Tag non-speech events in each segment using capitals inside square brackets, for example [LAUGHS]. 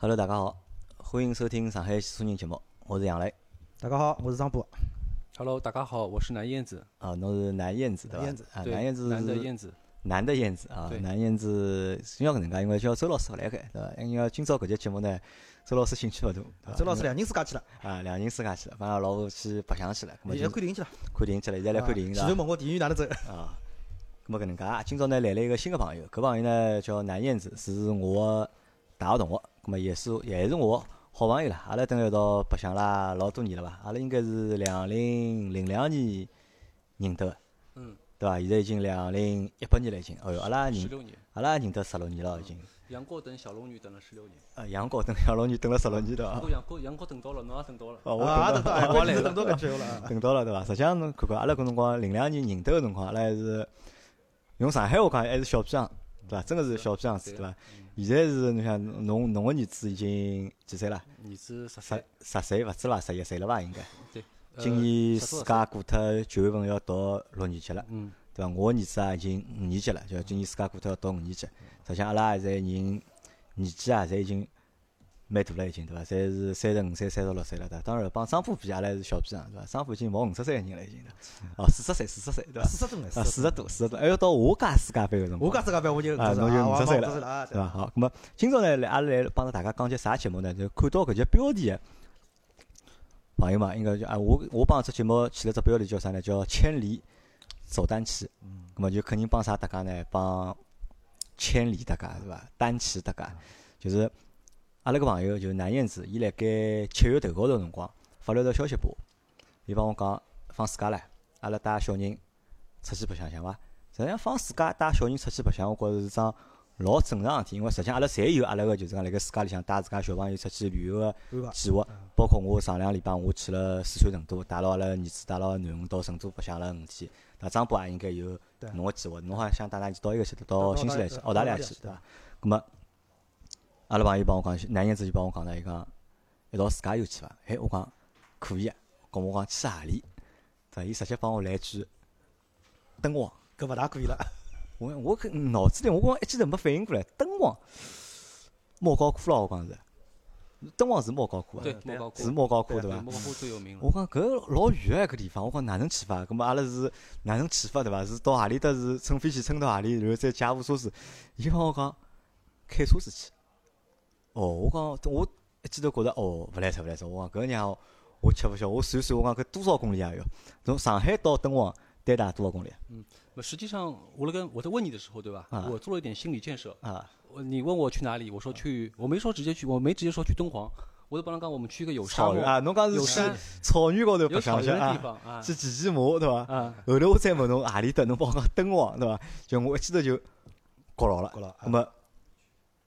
Hello，大家好，欢迎收听上海西人节目，我是杨磊。大家好，我是张波。Hello，大家好，我是南燕子。啊，侬是南燕子对伐？南燕子啊，南燕子南的是燕子。南的燕子啊，南燕子主要搿能介，因为叫周老师勿来个，对伐？因为今朝搿节节目呢，周老师兴趣勿大，周老师两人自家去了，啊，两人自家去了，帮阿拉老婆去白相去了，现就在看电影去了。看电影去了，现在来看电影对伐？前头问我电影院哪能走？啊，咁么搿能介，今朝呢来了一个新个朋友，搿朋友呢叫南燕子，是我个大学同学，咁么也是也是我好朋友啦。阿拉蹲辣一道白相啦老多年了伐？阿拉应该是两零零两年认得个，嗯，对伐？现在已经两零一八年了已经，哦哟，阿拉认十六年，阿拉认得十六年了已经。杨过等小龙女等了十六年。啊，杨过等小龙女等了十六年对伐不？过杨过杨过等到了，侬也等到了。哦，我啊，等到等到，我来了等到搿句了啊。等到了对伐？实际上侬看看，阿拉搿辰光零两年认得个辰光，阿拉还是用上海话讲还是小屁孩，对伐？真个是小屁孩子，对伐？现在是侬想侬侬个儿子已经几岁了？儿子十十，十岁勿止伐？十一岁了伐？应该。对。呃今年暑假过脱，九月份要读六年级了，嗯，对伐？我儿子啊已经五年级了，就今年暑假过脱要读五年级。实际上阿拉现在人年纪啊，侪已经蛮大了，已经对伐？侪是三十五岁、三十六岁了，对伐？当然帮张波比，阿拉还是小屁孩，对伐？张波已经毛五十岁个人了，已经对伐。哦，四十岁，四十岁，对伐？四十多四十多，四十多，还要到我家世界杯个辰光。我家世界杯我就啊，侬就五十岁了，对伐？好，那么今朝呢，来阿拉来帮着大家讲节啥节目呢？就看到搿节标题个朋友嘛，应该就啊，我我帮这节目起了只标题叫啥呢？叫“千里走单骑”。嗯。咁么就肯定帮啥大家呢？帮千里大家是伐？单骑大家，就是阿拉个朋友就是南燕子，伊辣盖七月头高头辰光发了条消息拨我，伊帮我讲放暑假唻，阿拉带小人出去白相相伐？实际上放暑假带小人出去白相，我觉着是桩老正常个事体，因为实际上阿拉侪有阿拉个就是讲辣盖暑假里向带自家小朋友出去旅游个计划，包括我上两个礼拜我去了四川成都，带牢阿拉儿子带牢囡恩到成都白相了五天。那张波也应该有侬个计划，侬好像想带㑚儿子到一个去，到到新西兰去，澳大利亚去，对对伐？咁么，阿拉朋友帮我讲，南燕子就帮我讲呢，伊讲一道自驾游去伐？哎，我讲可以啊，跟我讲去何里？对伐？伊直接帮我来句敦煌。搿勿大可以了。我我搿脑子里我讲一记头没反应过来，敦煌莫高窟咯，我讲是，敦煌是莫高窟啊，对，莫高窟是莫高窟对对，伐？莫高窟最有名了。我讲搿老远个搿地方，我讲哪能去法？葛末阿拉是哪能去法对伐？是到何里搭是乘飞机乘到何里，然后再借部车子。伊帮我讲开车子去。哦，我讲我一记头觉着哦，勿来塞勿来塞。我讲搿娘我吃勿消，我算算我讲搿多少公里啊要？从上海到敦煌单打多少公里嗯？那实际上，我那个我在问你的时候，对吧？啊我做了一点心理建设。啊，我你问我去哪里，我说去，我没说直接去，我没直接说去敦煌，我就帮侬讲我们去一个有沙漠、啊，侬讲是去有山、草原高头白相相去骑骑马对伐？啊。后头我再问侬何里搭，侬帮我讲敦煌对伐？就我一记头就觉牢了。觉牢啊咁么，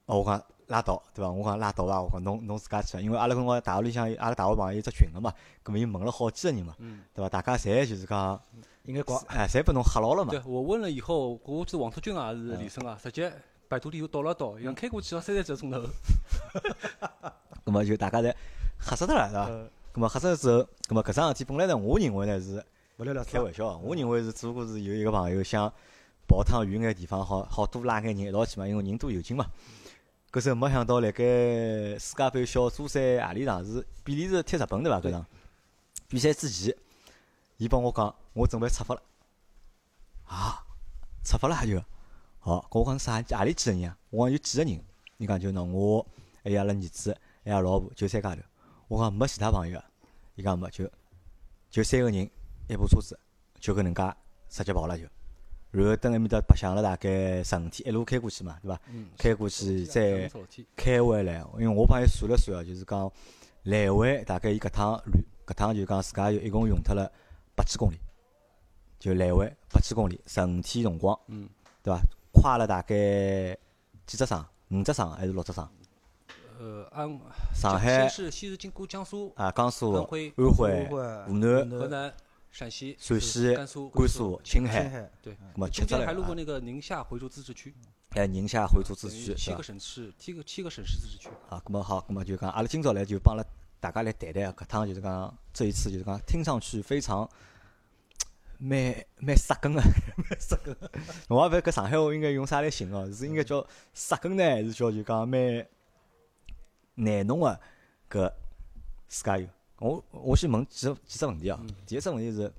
哦，我讲拉倒对伐？我讲拉倒伐？我讲侬侬自家去伐？因为阿拉搿辰光大学里向阿拉大学朋友有只群个嘛，咁么伊问了好几个人嘛，嗯对伐？大家侪就是讲，应该讲。哎，侪拨侬吓牢了嘛对。我问了以后，我记得王特军啊是嗯李生啊，直接百度地图倒了倒，伊讲开过去要三十几个钟头。[LAUGHS] 咁么就大家侪吓死脱了，是伐？呃咁么吓死之后，咁么搿桩事体本来呢，我认为呢是勿了了开玩笑啊，我认为是只不过是有一个朋友想跑趟远眼地方，好好多拉眼人一道去嘛，因为人多有劲嘛。搿时候没想到，辣盖世界杯小组赛何里场是比利时踢日本对伐？搿场比赛之前，伊帮我讲，我准备出发了。啊，出发了就，好，搿我讲啥？何里几个人啊？我讲有几个人？伊讲就喏，我还有阿拉儿子，还有阿拉老婆，就三家头。我讲没其他朋友啊？伊讲没，就就三个人，一部车子，就搿能介直接跑了就。然后等埃面搭白相了大概十五天，一路开过去嘛，对伐？嗯，开过去再开回来，因为我帮伊算了算啊，就是讲来回大概伊搿趟旅搿趟就讲自家一共用脱了八千公里，就来回八千公里，十五天辰光，嗯，对伐？跨了大概几只省？五只省还是六只省？呃，安上海先是先是经过江苏、啊，江苏、安徽、安徽、湖湖南、河南、陕西、陕西、甘肃、甘肃、青青海，对，那么七中只来啊间还路过那个宁夏回族自治区，哎宁夏回族自治区，七个？省市，七个七个省市自治区。啊，那么好，那么就讲，阿拉今朝来就帮阿拉大家来谈谈搿趟就是讲这一次就是讲听上去非常蛮蛮杀根个，蛮杀根。我也勿晓得搿上海话应该用啥来形容，是应该叫杀根呢，还是叫就讲蛮难弄个搿自驾游。我我先问几个几只问题啊。第一只问题是，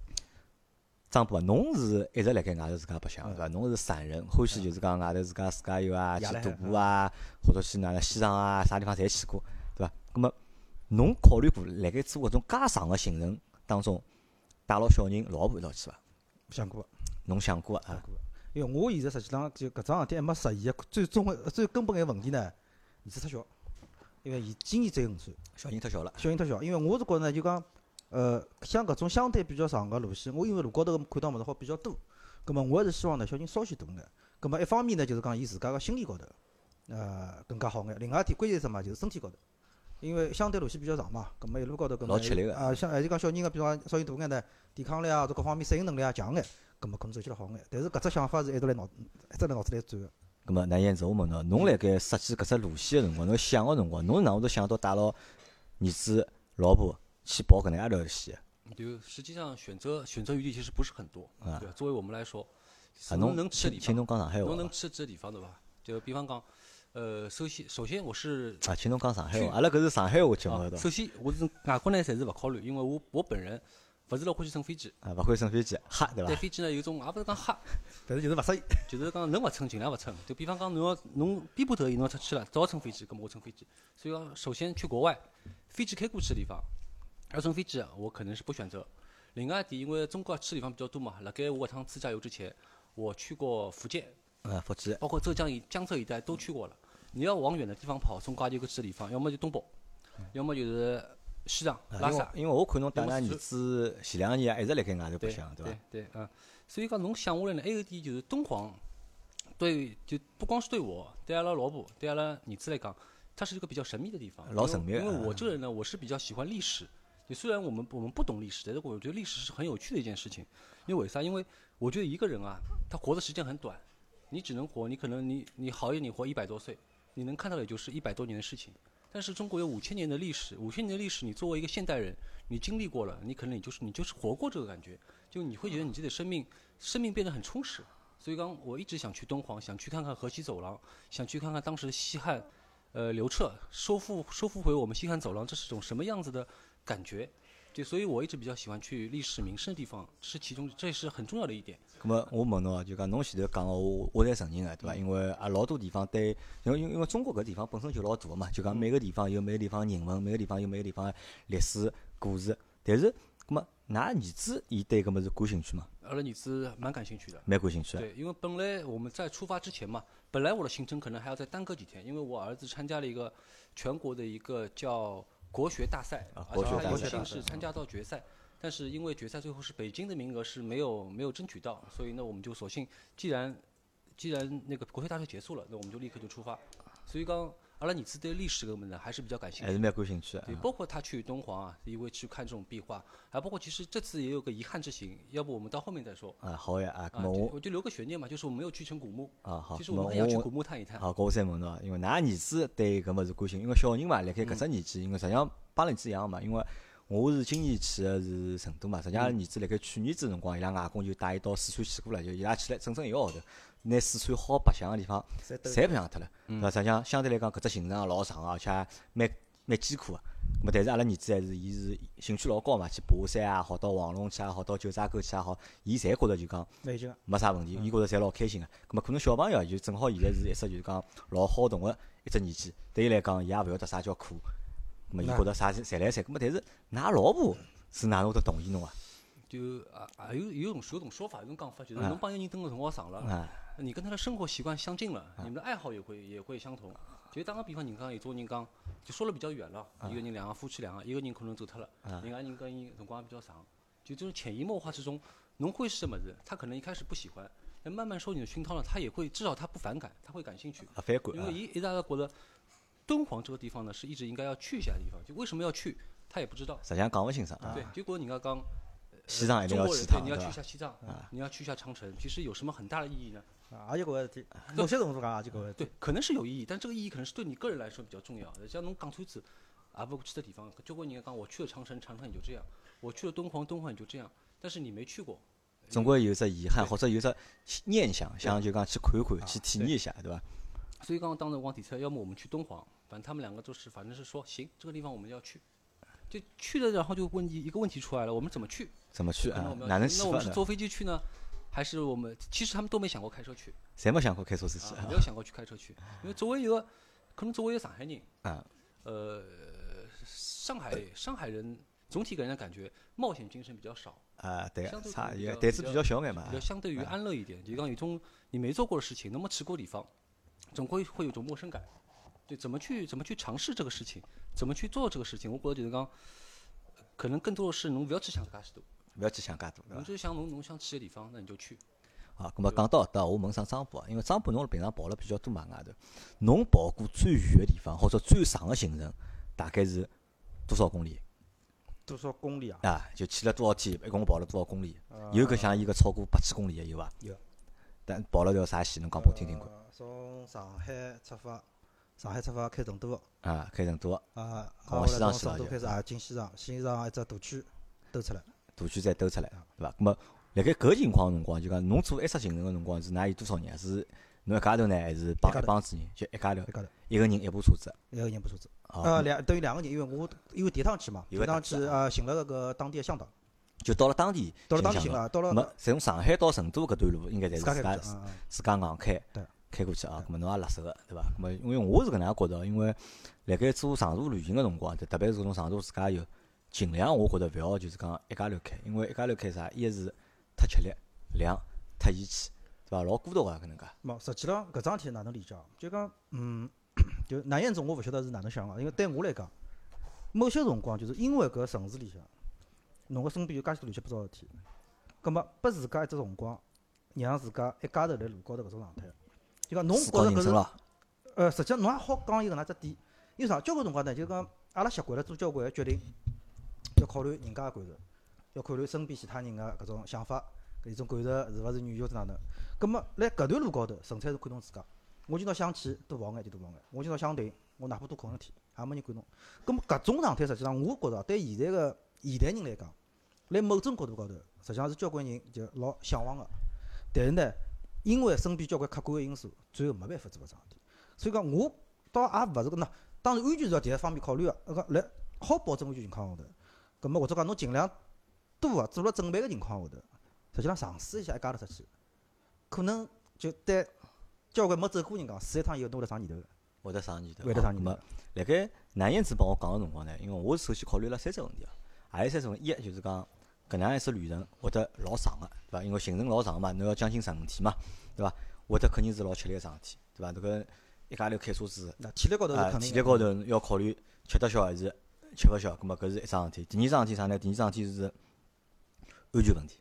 张波啊，侬是一直辣盖外头自家白相是伐？侬是散人，欢喜就是讲外头自家自驾游啊，去徒步啊，或者去哪能西藏啊，啥地方侪去过，对伐？葛末侬考虑过辣盖做搿种介长个行程当中，带牢小人、老婆一道去伐？想过，侬想过啊？因为我现在实际上就搿桩事体还没实现个最终个最根本个问题呢，儿子太小，因为伊今年只有五岁，小人太小了，小人太小。因为我是觉着呢，就讲，呃，像搿种相对比较长个路线，我因为路高头看到物事好比较多，葛末我还是希望呢，小人稍许大眼。葛末一方面呢，就是讲伊自家个心理高头，呃，更加好眼。另外一点关键是什么？就是身体高头，因为相对路线比较长嘛，葛末一路高头搿老吃力个啊，像还是讲小人个，比方稍微大眼呢，抵抗力啊，各方面适应能力啊强眼，葛末可能走起来好眼。但是搿只想法是一直辣脑一直辣脑子里转个。葛末那燕子，我问侬，侬辣盖设计搿只路线个辰光，侬想个辰光，侬是哪会头想到带牢儿子、老婆去跑搿能介条线？就实际上选择选择余地其实不是很多，啊对？作为我们来说，啊，侬侬能去的请请地方，侬讲上海话侬能去这地方对伐？就比方讲，呃，首先首先我是啊，请侬讲上海去话，阿拉搿是上海话节目啊对，伐？首先我是外国呢，暂时勿考虑，因为我我本人勿是老欢喜乘飞机，啊，勿会乘飞机，吓，对伐？对飞机呢有种也勿是讲吓，[LAUGHS] 但是就是勿适意。就是讲能勿乘尽量勿乘。就比方讲侬要侬逼不得已侬要出去了，只好乘飞机，搿么我乘飞机。所以讲，首先去国外，飞机开过去的地方，要乘飞机啊，我可能是不选择。另外一点，因为中国去的地方比较多嘛，辣盖我搿趟自驾游之前，我去过福建，啊，福建，包括浙江一江浙一带都去过了。你要往远的地方跑，中国也有个去的地方，要么就东北，要么就是西藏、拉萨。因为我看侬带㑚儿子前两年啊一直辣盖外头白对相，对伐对？对，嗯，所以讲侬想下来呢，还有一点就是敦煌，对，就不光是对我，对阿拉老婆，对阿拉儿子来讲，它是一个比较神秘的地方。老神秘的因为我嗯这个人呢，我是比较喜欢历史。就虽然我们我们不懂历史，但是我觉得历史是很有趣的一件事情。因为为啥？因为我觉得一个人啊，他活的时间很短，你只能活，你可能你你好一点，你活一百多岁，你能看到的也就是一百多年的事情。但是中国有五千年的历史，五千年的历史，你作为一个现代人，你经历过了，你可能你就是你就是活过这个感觉，就你会觉得你自己的生命生命变得很充实。所以刚我一直想去敦煌，想去看看河西走廊，想去看看当时的西汉，呃刘彻收复收复回我们西汉走廊，这是种什么样子的感觉？就所以我一直比较喜欢去历史名胜的地方，是其中这是很重要的一点。咁么我问侬啊，就讲侬前头讲个，我我侪承认个，对伐？因为啊老多地方对，因为因为中国搿地方本身就老大个嘛，就讲每个地方有每个地方人文，每个地方有每个地方个历史故事。但是，咁么㑚儿子伊对搿物事感兴趣吗？阿拉儿子蛮感兴趣的。蛮感兴趣个。对，因为本来我们在出发之前嘛，本来我的行程可能还要再耽搁几天，因为我儿子参加了一个全国的一个叫国学大赛，啊而且他有国学大赛。幸是参加到决赛，但是因为决赛最后是北京的名额是没有没有争取到，所以呢我们就索性既然既然那个国学大赛结束了，那我们就立刻就出发。所以讲阿拉儿子对历史搿个物事还是比较感兴趣还是。蛮感兴趣个。对，包括他去敦煌啊，因为去看这种壁画，还包括其实这次也有个遗憾之行，要不我们到后面再说。啊，好呀啊，我就我就留个悬念嘛，就是我没有去成古墓。啊好，其实我们很想去古墓探一探。好，搿我再问侬啊，因为㑚儿子对搿物事关心，因为小人嘛，辣盖搿只年纪，因为实际上帮儿子一样嘛，因为我是今年去个是成都嘛，实际上儿子辣盖去年子辰光，伊拉外公就带伊到四川去过了，就伊拉去了整整一个号头，拿四川好白相个地方侪白相脱了，对伐？实际上相对来讲，搿只行程也老长个，而且蛮蛮艰苦个。咁么，但是阿拉儿子还是伊是兴趣老高嘛，去爬山也好，到黄龙去也好，到九寨沟去也好，伊侪觉着就讲。没啥问题，伊觉着侪老开心个。咁么可能小朋友啊就正好现在是一只就是讲老好动个一只年纪，对伊来讲，伊也勿晓得啥叫苦。咁么伊觉着啥侪来三。咁么但是㑚老婆是哪能会得同意侬啊？就啊啊有有种有种说法，有种讲法，就是啊侬帮一个人蹲个辰光长了，啊，你跟他的生活习惯相近了，你们的爱好也会也会相同。就打个比方，人讲有种人讲，就说了比较远了，一个人两个夫妻两个，一个人可能走脱了，另外人跟伊辰光也比较长，就这种潜移默化之中，侬会是什么子，他可能一开始不喜欢，但慢慢受你的熏陶了，他也会至少他不反感，他会感兴趣。啊反感啊因为，伊一直在觉得敦煌这个地方呢是一直应该要去一下的地方，就为什么要去，他也不知道。实际上讲不清爽啊。对，结果人家讲，西藏一定要去趟，对你要去一下？西藏，你要去一下长城，其实有什么很大的意义呢？啊，也就搿个事体，某些程度讲也就搿个事体。对，可能是有意义，但这个意义可能是对你个人来说比较重要的。像侬讲出子，啊不去的地方，交关人讲我去了长城，长城也就这样；我去了敦煌，敦煌也就这样。但是你没去过，总归有只遗憾，或者有只念想，想就讲去看看，去体验一下，对吧？所以刚刚当时光提出来，要么我们去敦煌，反正他们两个都是，反正是说行，这个地方我们要去，就去了，然后就问一一个问题出来了，我们怎么去？怎么去哪能那我们是坐飞机去呢，还是我们其实他们都没想过开车去，谁没想过开车子去啊，没有想过去开车去，因为作为一个可能作为一个上海人，啊？呃，上海上海人总体给人的感觉冒险精神比较少，啊，对个，相对也胆子比比较较小眼嘛比。较相对于安乐一点。就讲有种你没做过的事情，那么去过地方，总归会有种陌生感。对，怎么去怎么去尝试这个事情，怎么去做这个事情，我觉着就是讲，可能更多的是侬不要去想介许多，不要去想介多，侬就想侬侬想去个地方，那你就去。好，咁么讲到搿搭，我问声张波啊，因为张波侬平常跑了比较多嘛外头，侬跑过最远个地方或者最长个行程，大概是多少公里多少公里啊？啊？就去了多少天，一共跑了多少公里？有搿像伊个超过八千公里个有伐？有。但跑了条啥线？侬讲拨我听听看。呃从上海出发，上海出发开成都，啊，开成都，啊，往西藏去了开始啊进西藏，西藏一只大区兜出来。大区再兜出来，对伐？那么，辣盖搿情况个辰光，就讲侬做一只行程个辰光是㑚有多少人啊？是侬一家头呢，还是帮一帮子人？就一家头一，家头，一个人一部车子。一个人一部车子。好，呃，两等于两个人，因为我因为第一趟去嘛，第有一趟去啊啊寻了搿个当地的向导，就到了当地，到了当地了，到导。咁么从上海到成都搿段路，应该侪是自家自家硬开对开过去啊。咁么侬也辣手个，对伐？咁么因为我是搿能样觉得，因为辣盖做长途旅行个辰光，特别是搿种长途自驾游，尽量我觉得勿要就是讲一家头开，因为一家头开啥？一是太吃力，两太义气，对伐？老孤独个搿能介。冇，实际浪搿桩事体哪能理解啊？就讲，嗯，就南彦总我勿晓得是哪能想个，因为对我来讲，某些辰光就是因为搿城市里向，侬个身边有介许多乱七八糟个事体，葛末拨自家一只辰光，让自家一家头辣路高头搿种状态，就讲侬觉着搿呃，实际上侬也好讲一个哪只点，因为啥？交关辰光呢，就讲阿拉习惯了做交关个决定，要考虑人家个感受，要考虑身边其他人个搿种想法，搿一种感受是勿是软弱是哪能？葛末辣搿段路高头，纯粹是看侬自家。我今朝想去多跑眼就多跑眼，我今朝想停，我哪怕多困一天，也没人管侬。葛末搿种状态，实际上我觉着对现在个现代人来讲，辣某种角度高头，实际上是交关人就老向往个。但是呢，因为身边交关客观个因素，最后没办法做搿桩事体。所以讲，我倒也勿是搿喏，当然安全是要第一方面考虑个。搿个辣好保证安全情况下头，葛末或者讲侬尽量多个做了准备个情况下头，实际上尝试一下一家头出去，可能就对交关没走过人讲，试一趟以后侬会得上念头个，会得上念头。会得上念头咁么。辣盖南燕子帮我讲个辰光呢，因为我首先考虑了三只问题啊，还有三只问题？一就是讲搿能样一次旅程会得老长个，对伐？因为行程老长嘛，侬要将近十五天嘛，对伐？会得肯定是老吃力个桩事体，对伐？迭个一家头开车子，那体力高头肯定的。体力高头要考虑吃得消还是吃勿消，葛末搿是一桩事体。第二桩事体啥呢？第二桩事体是安全问题，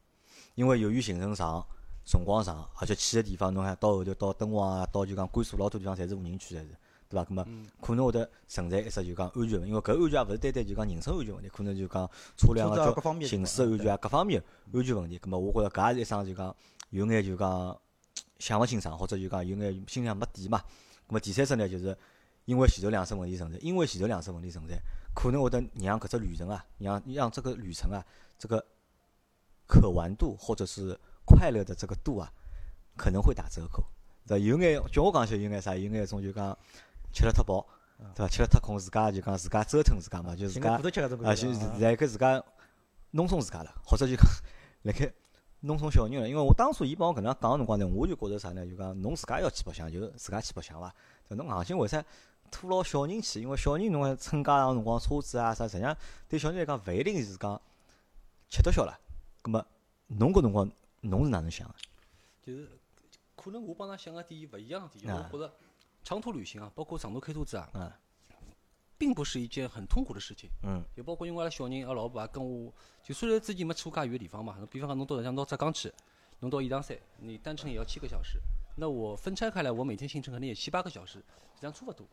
因为由于行程长、辰光长，而且去个地方侬看到后头到敦煌啊，到就讲甘肃老多地方侪是无人区，侪是对伐？葛末可能会得存在一只就讲安全问题，因为搿安全也勿是单单就讲人身安全问题，可能就讲车辆啊行驶安全啊各方面安全问题。葛末我觉着搿也是一桩就讲有眼就讲想勿清爽，或者就讲有眼心里向没底嘛。咁么第三只呢，就是因为前头两只问题存在，因为前头两只问题存在，可能会得让搿只旅程啊，让让这个旅程啊，这个可玩度或者是快乐的这个度啊，可能会打折扣。对伐？有眼叫我讲起来有眼啥，有眼一种就讲吃了太饱，对伐？吃了太空，自家就讲自家折腾自家嘛，就自家啊，就是啊。辣盖自家弄松自家了，或者就讲 [LAUGHS] 辣盖弄松小人了。因为我当初伊帮我搿能样讲个辰光呢，我就觉着啥呢？就讲侬自家要去白相，就自家去白相伐。但侬硬劲为啥拖牢小人去？因为小人侬还乘家长辰光车子啊啥，实际上对小人来讲勿一定是讲吃得消了。葛末侬搿辰光侬是哪能想个？就是可能我帮㑚想个点勿一样的点，啊我觉得长途旅行啊，包括长途开车子啊，嗯并不是一件很痛苦的事情。嗯就包括因为阿拉小人，阿拉老婆也跟我，就虽然自己没去过介远的地方嘛，比方讲侬到像到浙江去，侬到颐堂山，你单程也要七个小时，那我分拆开来，我每天行程可能也七八个小时，实际上差不多。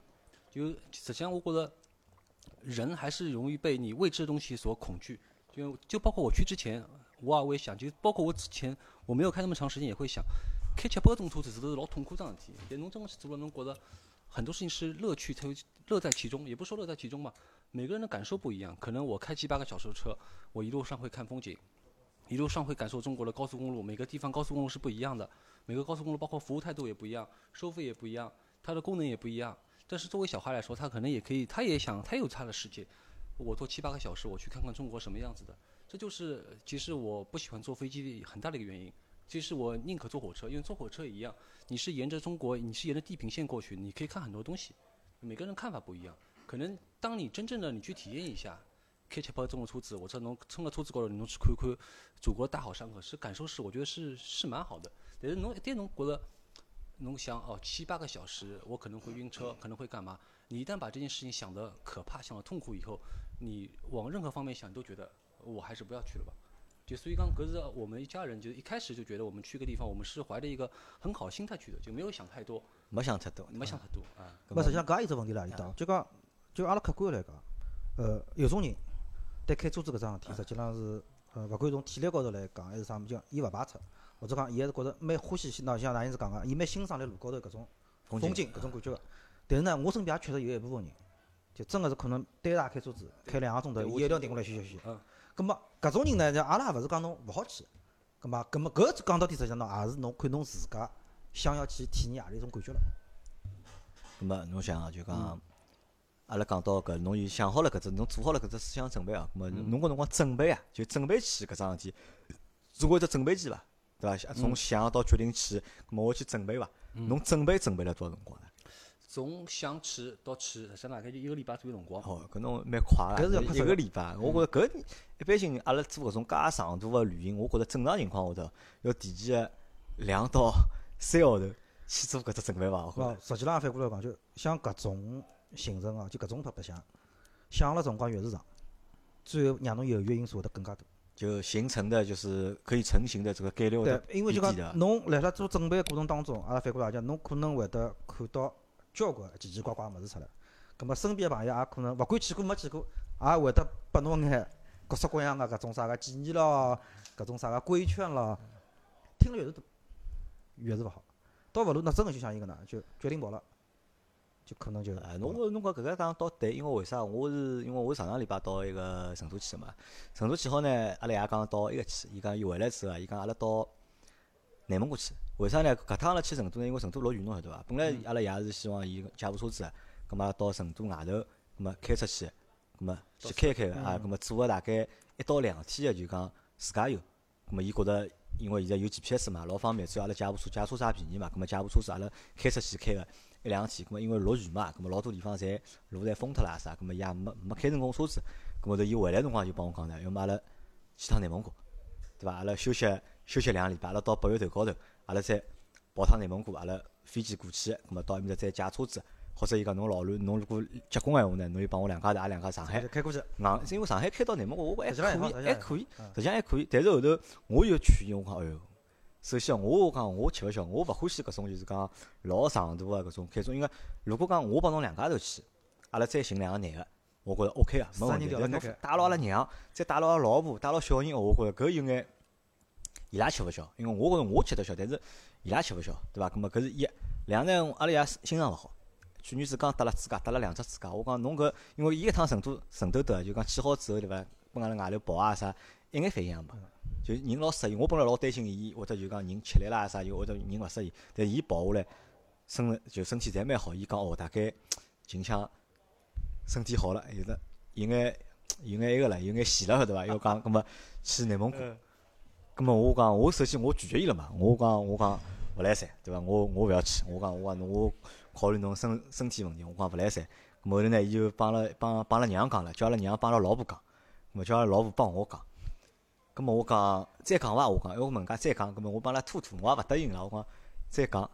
就实际上我觉得人还是容易被你未知的东西所恐惧。就就包括我去之前，我也会想，就包括我之前我没有开那么长时间，也会想，开七八个钟头这都是老痛苦桩事体。但侬真的去做了，侬觉得很多事情是乐趣才乐在其中，也不说乐在其中吧。每个人的感受不一样，可能我开七八个小时的车，我一路上会看风景，一路上会感受中国的高速公路，每个地方高速公路是不一样的，每个高速公路包括服务态度也不一样，收费也不一样，它的功能也不一样。但是作为小孩来说，他可能也可以，他也想，他有他的世界。我坐七八个小时，我去看看中国什么样子的。这就是其实我不喜欢坐飞机很大的一个原因。其实我宁可坐火车，因为坐火车也一样，你是沿着中国，你是沿着地平线过去，你可以看很多东西。每个人看法不一样，可能当你真正的你去体验一下，开七八中国车子，我这能乘个车子高头，侬去看看祖国大好山河，是感受是我觉得是是蛮好的。但是侬一旦侬觉得侬想哦七八个小时，我可能会晕车，可能会干嘛？你一旦把这件事情想得可怕、想得痛苦以后，你往任何方面想，你都觉得我还是不要去了吧。就所以讲，搿是我们一家人就一开始就觉得我们去个地方，我们是怀着一个很好心态去的，就没有想太多，没想太多，没想太多啊。没，实际上搿也有只问题辣里搭，就讲就阿拉客观来讲，呃，有种人对开车子搿桩事体，实际上是呃，勿管从体力高头来讲，还是啥物事，伊勿排斥，或者讲伊还是觉着蛮欢喜，喏，像哪样子讲个，伊蛮欣赏辣路高头搿种风风景搿种感觉个。但是呢，我身边也确实有一部分人，就真个是可能单大开车子开两个钟头，伊一定要停下来休息休息。嗯。葛末搿种人呢，就阿拉也勿是讲侬勿好去，葛末葛末搿讲到底实际上侬，也是侬看侬自家想要去体验何里种感觉了。咁么侬想啊，就讲，阿拉讲到搿，侬已想好了搿只，侬做好了搿只思想准备啊。咁么侬搿辰光准备啊，就准备去搿桩事体，做过一只准备期伐？对伐？从想到决定去，咁么我去准备伐？侬准备准备了多少辰光呢？从想去到去，实际上大概就一个礼拜左右辰光。哦，搿侬蛮快搿是要个，一个礼拜。我觉着搿一般性，阿拉做搿种介长途个旅行，我觉着正常情况下头要提前个两到三个号头去做搿只准备伐？我觉咾着。实际浪反过来讲，就像搿种行程啊，就搿种特白相，想了辰光越是长，最后让侬犹豫个因素会得更加多。就形成的就是可以成型的这个概率会对，因为就讲侬辣辣做准备个过程当中，阿拉反过来讲，侬可能会得看到交关奇奇怪怪个物事出来。葛末身边个朋友也可能勿管去过没去过，也会得拨侬眼各式各样个搿种啥个建议咯，搿种啥个规劝咯，听了越是多，越是勿好。倒勿如那真个就像伊搿能，就决定跑了，就可能就哎，侬觉侬讲搿个讲倒对，因为为啥？我是因为我上上礼拜到一个成都去个嘛，成都去好呢，阿拉爷讲到一个去，伊讲伊回来之后啊，伊讲阿拉到内蒙古去。为啥呢？搿趟阿拉去成都呢？因为成都老远，侬晓得伐？本来阿拉爷是希望伊借部车子，葛末到成都外头，葛末开出去，葛末去开开个啊，葛末做个大概一到两天个就讲自驾游。葛末伊觉着，因为现在有 GPS 嘛，老方便，只要阿拉借部车，借车子也便宜嘛，葛末借部车子阿拉开出去开个一两天，葛末因为落雨嘛，葛末老多地方侪路侪封脱啦啥，葛末伊也没没开成功车子，葛末头伊回来辰光就帮我讲呢，要么阿拉去趟内蒙古，对伐？阿拉休息休息两个礼拜，阿拉到八月头高头，阿拉再跑趟内蒙古，阿拉飞机过去，葛末到埃面搭再借车子，或者伊讲侬老卵，侬如果结棍闲话呢，侬就帮我两家头，也两家上海。开过去。硬，因为上海开到内蒙古，我还可以，还可以嗯，实际上还可以。但是后头我又劝伊，我讲，哎哟，首先我讲我吃勿消，我勿欢喜搿种就是讲老长途个搿种开车，因为如果讲我帮侬两家头去，阿拉再寻两个男个，我觉着 OK 个，没问题。侬带牢阿拉娘，再带牢阿拉老婆，带牢小人，我觉着搿有眼伊拉吃勿消，因为我觉着我吃得消，但是伊拉吃勿消，对伐？葛末搿是一，两呢，阿拉爷心脏勿好。去年子刚搭了支架，搭了两只支架。我讲侬搿，因为伊一趟成都成都搭，就讲去好之后对伐？跟阿拉外头跑啊啥，一眼反应也没。就人老适应，我本来老担心伊或者就讲人吃力啦啥，又或者人勿适应。但伊跑下来，身就身体侪蛮好。伊讲哦，大概近腔身体好了，有的有眼有眼埃个了，有眼闲了，晓得伐？要讲葛末去内蒙古。葛末我讲，我首先我拒绝伊了嘛，我讲我讲勿来三，对伐？我我勿要去，我讲我讲侬我考虑侬身身体问题，我讲勿来三。咁后头呢，伊就帮了帮帮阿拉娘讲了，叫阿拉娘帮阿拉老婆讲，咁么叫阿拉老婆帮我讲。咁么我讲再讲伐？我讲，因为我问家再讲，咁么我帮阿拉拖拖，我也勿答应了。我讲再讲，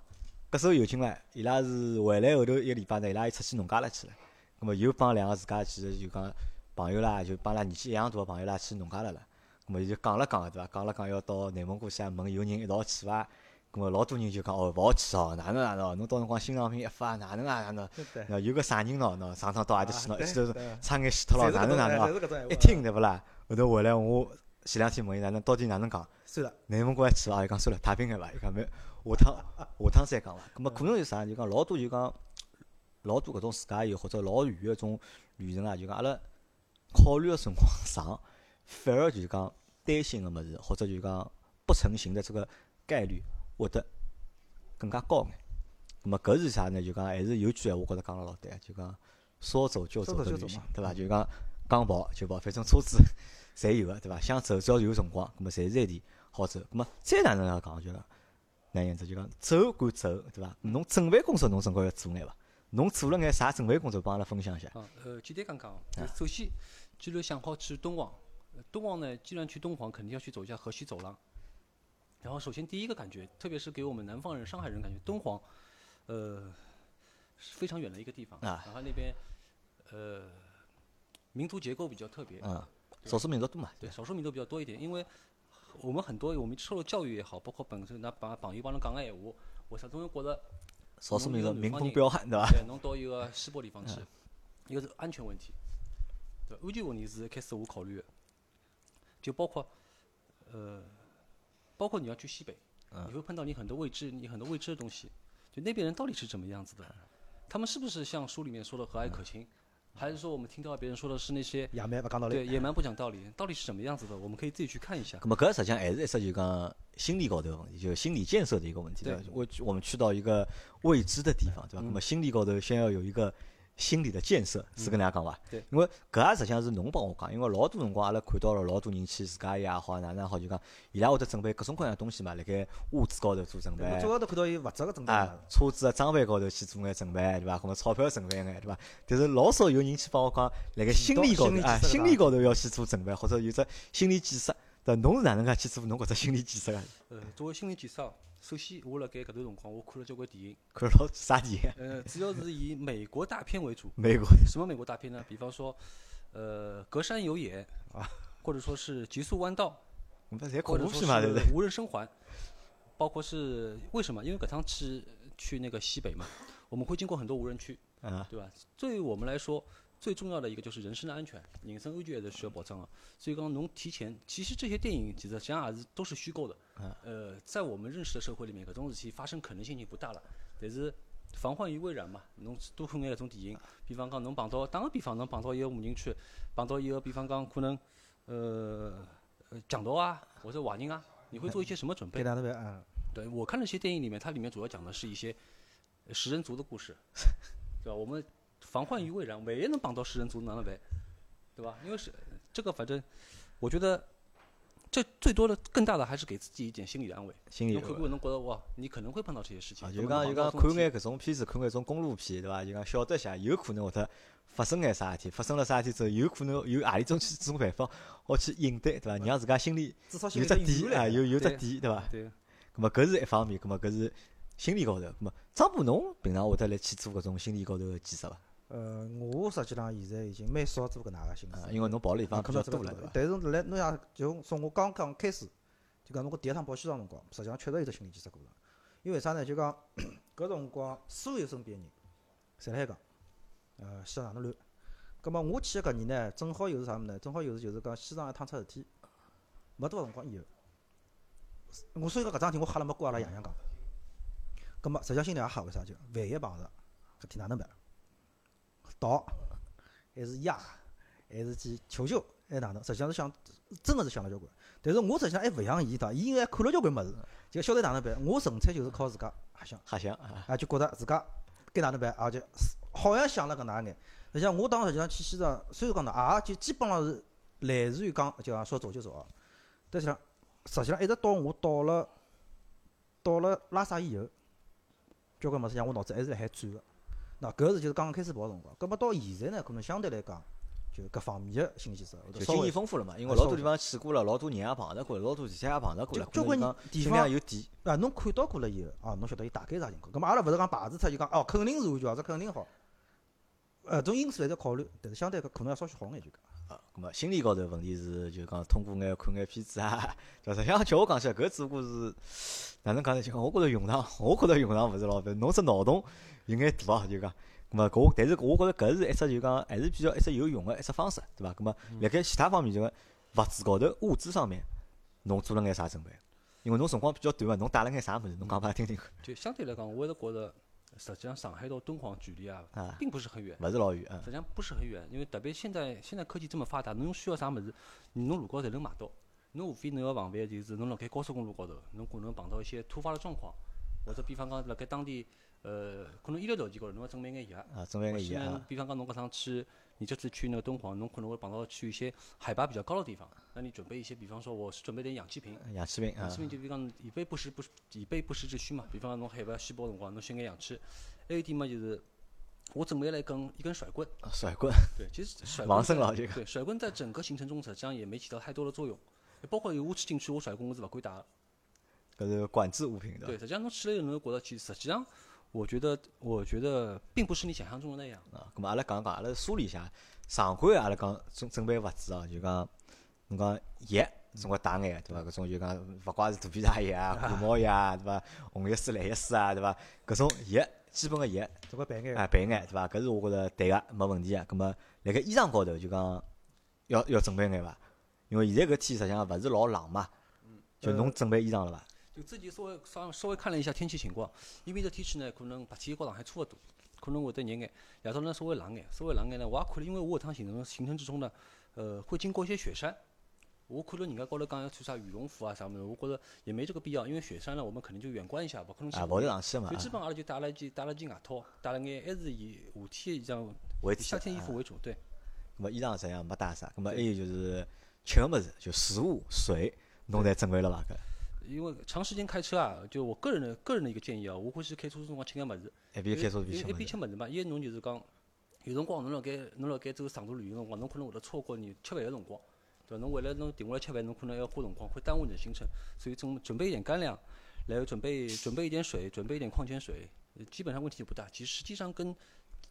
搿时候有劲唻，伊拉是回来后头一个礼拜呢，伊拉又出去农家乐去了。咁么又帮两个自家去就讲朋友啦，就帮阿拉年纪一样大个朋友啦去农家乐了。咁么伊就讲了讲个对伐？讲了讲要到内蒙古去啊，问有人一道去伐？咁么老多人就讲哦，勿好去哦，哪能哪能哦？侬到辰光新账品一发，哪能啊哪能？有个啥人喏，喏上趟到阿搭去喏，对一记头差眼死脱了，哪能哪能哦？哦一听对勿啦？后头回来我前两天问伊哪能，到底哪能讲？算了，内蒙古还去伐？伊讲算了，太平眼伐？伊讲没，下趟下趟再讲伐。咁么可能有啥？就讲老多就讲老多搿种自驾游或者老远个种旅程啊，就讲阿拉考虑个辰光长，反而就是讲担心个物事，或者就是讲不成型的这个概率会得更加高眼。那么搿是啥呢？就讲还是有句闲话，觉着讲了老对啊，就讲说走就走的旅行，对伐？就讲讲跑就跑，反正车子 [LAUGHS] 侪有个，对伐？想走只要有辰光，搿么随时随地好走。搿么再哪能样讲，就讲哪样子就讲走归走，对伐？侬准备工作侬总归要做眼伐？侬做了眼啥准备工作？帮阿拉分享一下。啊，呃，简单讲讲哦。首先，既然想好去敦煌，敦煌呢，既然去敦煌，肯定要去走一下河西走廊。然后，首先第一个感觉，特别是给我们南方人、上海人感觉，敦煌，呃，是非常远的一个地方。啊。然后那边，呃，民族结构比较特别。啊。少数民族多嘛？对，少数民族比较多一点。因为我们很多我们受了教育也好，包括本身那帮朋友帮侬讲个闲话，我啥总会觉得少数民族民风彪悍，对吧？对，侬到一个西北地方去，一个是安全问题，对，安全问题是开始我考虑的，就包括，呃。包括你要去西北，你会碰到你很多未知、你很多未知的东西。就那边人到底是怎么样子的？他们是不是像书里面说的和蔼可亲？还是说我们听到别人说的是那些野蛮不讲道理？对，野蛮不讲道理，到底是什么样子的？我们可以自己去看一下。那么，搿实际上还是一只就讲心理高头问题，就心理建设的一个问题。对，我我们去到一个未知的地方，对吧？那么心理高头先要有一个。心理的建设是跟大家讲伐？对，因为搿也实际上是侬帮我讲，因为老多辰光阿拉看到了老多人去自家也好，哪能好就讲，伊拉会得准备各种各样东西嘛，辣盖物资高头做准备。主要都看到有物质个准备。啊，车子个装备高头去做眼准备，对伐？或者钞票准备眼，对伐？但是老少有人去帮我讲，辣盖心理高头啊，心理高头要去做准备，或者有只心理建设。对，侬是哪能介去做侬搿只心理建设个？呃，作为心理建设。首先，我辣盖搿段辰光，我看了交关电影，看了啥电影？呃，主要是以美国大片为主。美国什么美国大片呢？比方说，呃，《隔山有眼》啊，或者说是《极速弯道》，或者说是《无人生还》，包括是为什么？因为搿趟去去那个西北嘛，我们会经过很多无人区，啊，对吧？对于我们来说。最重要的一个就是人身的安全，人身安全还是需要保障的。所以讲，侬提前，其实这些电影其实讲也是都是虚构的。呃，在我们认识的社会里面，搿种事体发生可能性已经不大了。但是防患于未然嘛，侬多看眼搿种电影，比方讲侬碰到，打个比方，侬碰到一个无人区，碰到一个比方讲可能呃强盗啊或者坏人啊，你会做一些什么准备？对，我看那些电影里面，它里面主要讲的是一些食人族的故事，[LAUGHS] 对吧？我们。防患于未然，万一能帮到食人族哪能办？对吧？因为是这个，反正我觉得这最多的、更大的还是给自己一点心理安慰。心理会不会能觉得哇，你可能会碰到这些事情？就讲就讲看眼搿种片子，看眼种公路片，对伐？就讲晓得下有可能会得发生眼啥事体，发生了啥事体之后，有可能有何里种去种办法好去应对，对伐？让自家心里有只底啊，有有只底，对伐？对。咁么搿是一方面，咁么搿是心理高头。咁么张波侬平常会得来去做搿种心理高头个建设伐？呃，我实际上现在已经蛮少做搿能个心思，因为侬跑地方比较多了？但是来侬像就从我刚刚开始，就讲侬搿第一趟跑西藏辰光，实际上确实有只心理建设过程。因为啥呢？就讲搿辰光所有身边人，侪辣海讲，呃，西藏哪能乱？葛末我去个搿年呢，正好又是啥物事呢？正好又是就是讲西藏一趟出事体，没多少辰光以后，我所以讲搿桩事体我吓了没过阿拉爷娘讲。葛末实际上心里也吓，为啥就万一碰着搿天哪能办？逃还是压，还是去求救，还哪能？实际上是想，真个是想了交关。但是我实际上还勿像伊，对伐？伊应该看了交关物事，就晓得哪能办。我纯粹就是靠自家瞎想，瞎想啊，就觉着自家该哪能办，而且好像想了搿能眼。实际上我当时实际上去西藏，虽然讲呢，也就基本上是来自于讲，就讲说走就走啊。但是呢，实际上一直到我到了到了拉萨以后，交关物事像我脑子还是辣海转个。那搿是就是刚刚开始跑辰光，葛末到现在呢，可能相对来讲，就各方面的心理建设，就经验丰富了嘛。因为老多地方去过了，老多人也碰着过，老多事体也碰着过了，交关地方有底。啊，侬看到过了以后，啊，侬晓得伊大概啥情况。葛末阿拉勿是讲排除脱就讲哦，肯定是安全，这肯定好。呃，种因素还在考虑，但是相对可能要稍许好眼就讲。啊，葛末心理高头问题是，就讲通过眼看眼片子啊，实际上叫我讲起来，搿只不过是哪能讲呢？就讲我觉着用场，我觉着用场勿是老烦，侬只脑洞。有眼大哦，就讲，咁么搿，但是我觉着搿是一只就讲，还是比较一只有用个一只方式，对伐？咁么，辣盖其他方面就讲物质高头、物质上面，侬做了眼啥准备？因为侬辰光比较短嘛，侬带了眼啥物事？侬讲拨拉听听看。就相对来讲，我是觉着，实际上上海到敦煌距离啊，并不是很远。勿是老远啊。实际上不是很远，因为特别现在现在科技这么发达，侬需要啥物事，侬路高头侪能买到。侬无非侬要防范就是侬辣盖高速公路高头，侬可能碰到一些突发的状况，或者比方讲辣盖当地。呃，可能医疗条件高头侬要准备眼药。啊，准备个现在侬药啊，比方讲侬搿趟去，你这次去那个敦煌，侬可能会碰到去一些海拔比较高的地方，那你准备一些，比方说我是准备点氧气瓶。氧气瓶啊氧气，瓶就比方以备不时不以备不时之需嘛。比方讲侬海拔稀薄辰光，侬吸眼氧气。还有一点嘛，就是我准备了一根一根甩棍。甩棍，对，其实甩王棍在生老这个对甩棍在整个行程中实际上也没起到太多的作用。包括有我去景区，我甩棍我是勿敢打的。搿是管制物品对对，实际上侬去了以后，侬会觉得其实实际上，我觉得我觉得并不是你想象中的那样。啊，咁么阿拉讲讲，阿拉梳理一下，常规阿拉讲准准备物资哦，就讲侬讲药，总归带眼对伐？搿种就讲勿怪是肚皮大药啊、感冒药啊，对伐？红药水、蓝药水啊，对伐？搿种药，基本个药，这个备眼哎，备眼对伐？搿是我觉着对个，没问题个。咁么，辣盖衣裳高头就讲要要准备眼伐？因为现在搿天实际上勿是老冷嘛，就侬准备衣裳了伐？就自己稍微稍稍微看了一下天气情况，因为这天气呢，可能白天和上海差勿多，可能会得热眼，夜到呢稍微冷眼，稍微冷眼呢，我也看了，因为我搿趟行程行程之中呢，呃，会经过一些雪山。我看到人家高头讲要穿啥羽绒服啊啥物事，我觉着也没这个必要，因为雪山呢，我们肯定就远观一下，勿可能去啊，爬跑得上去个嘛就，基本阿拉就带了一件带了一件外套，带了眼还是以夏天的衣裳，为主夏天衣啊服为主，对。那么衣裳实际上没带啥，那么还有就是吃个物事，就食物、水，侬侪准备了伐？搿因为长时间开车啊，就我个人的个人的一个建议啊，我欢喜开车子辰光吃眼物事，一边开车一边吃物事。边吃物事嘛，一侬就是讲，有辰光侬辣盖侬辣盖走长途旅行辰光，侬可能会得错过你吃饭个辰光，对伐？侬为了侬停下来吃饭，侬可能要花辰光，会耽误你的行程，所以准准备一点干粮，然后准备准备一点水，准备一点矿泉水，呃基本上问题就不大。其实实际上跟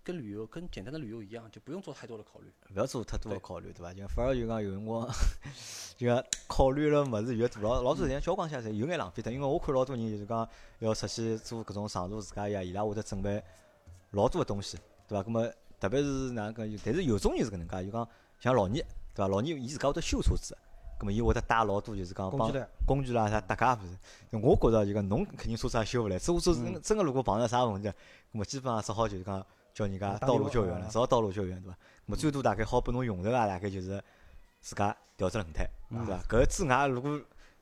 跟旅游跟简单的旅游一样，就不用做太多的考虑。勿要做太多的考虑，对伐？就反而就讲有辰光，[LAUGHS] 就讲考虑了物事越多，老老多实际上交关下来有眼浪费脱。因为我看老多人就是讲要出去做搿种长途自驾游，伊拉会得准备老多个东西，对伐？葛么特别是哪能讲？但是有种人是搿能介，就讲像老年，对伐？老年伊自家会得修车子，葛么伊会得带老多就是讲帮工具来，工具啦啥搭界物事。我觉着就讲侬肯定车子也修勿来，只不过真真个如果碰着啥问题，葛么基本上只好就是讲叫人家道路救援了，只好道路救援对伐？葛么最多大概好拨侬用着个，大概就是自家调只轮胎，对伐？搿之外如果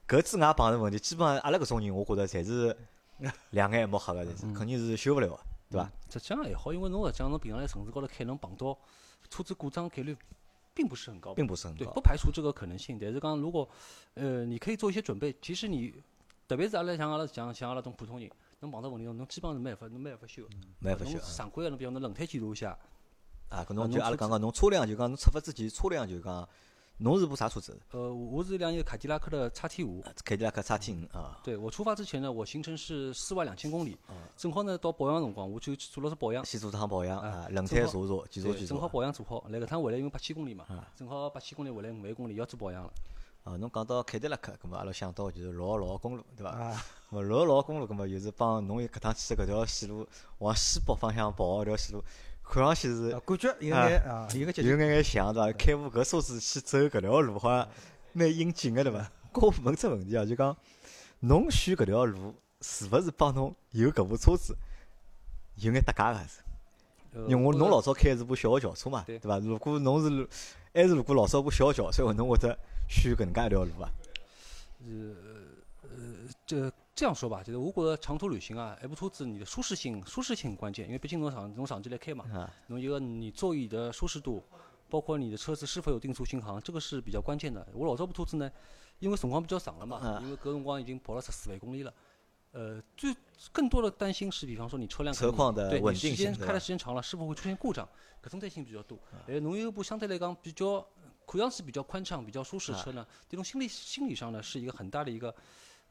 搿之外碰着问题，基本上阿拉搿种人，我觉着侪是 [LAUGHS] 两眼一抹黑个，侪是肯定是修勿了个，对伐？实际上还好，因为侬实际上侬平常在城市高头开，侬碰到车子故障概率并不是很高。并不是很高对不。排除这个可能性。但是讲，如果呃，你可以做一些准备。其实你，特别是阿拉像阿拉像像阿拉种普通人，侬碰到问题，侬基本上是没办法，侬没办法修。侬没办法修常规个，侬比方侬轮胎检查一下，啊，搿侬就阿拉讲讲，侬车辆就讲侬出发之前车辆就讲，侬是部啥车子？呃，我是一辆一个凯迪拉克的叉 T 五。凯迪拉克叉 T 五啊，对我出发之前呢，我行程是四万两千公里，哦正好呢到保养辰光，我就去做了次保养。先做趟保养啊啊，轮胎查查，检查检查正好。保养做好。来搿趟回来因为八千公里嘛啊，正好八千公里回来五万公里要做保养了。啊，侬讲到凯迪拉克，葛末阿拉想到就是六号六号公路，对伐？啊，咁么六号六号公路，葛末就是帮侬搿趟去的搿条线路往西北方向跑个搿条线路，看上去是呃感觉有眼啊，有个。有眼眼像对伐？开部搿车子去走搿条路，好像蛮应景个对伐？[LAUGHS] 搿我问只问题啊，就讲侬选搿条路是勿是帮侬有搿部车子有眼搭界个因为我侬老早开的是部小个轿车嘛，对对伐？如果侬是还是如果老早部小轿车，侬会得选搿能介一条路伐？这这样说吧，就是如果长途旅行啊，一部车子你的舒适性，舒适性很关键，因为毕竟侬长侬长期来开嘛，啊，侬一个你座椅的舒适度，包括你的车子是否有定速巡航，这个是比较关键的。我老早部车子呢，因为辰光比较长了嘛，啊因为搿辰光已经跑了十四万公里了。呃，最更多的担心是，比方说你车辆车况的对你稳定时间开的时间长了，是否会出现故障？搿种担心比较多。哎，侬有一部相对来讲比较看上去比较宽敞、比较舒适的车呢，这种心理心理上呢是一个很大的一个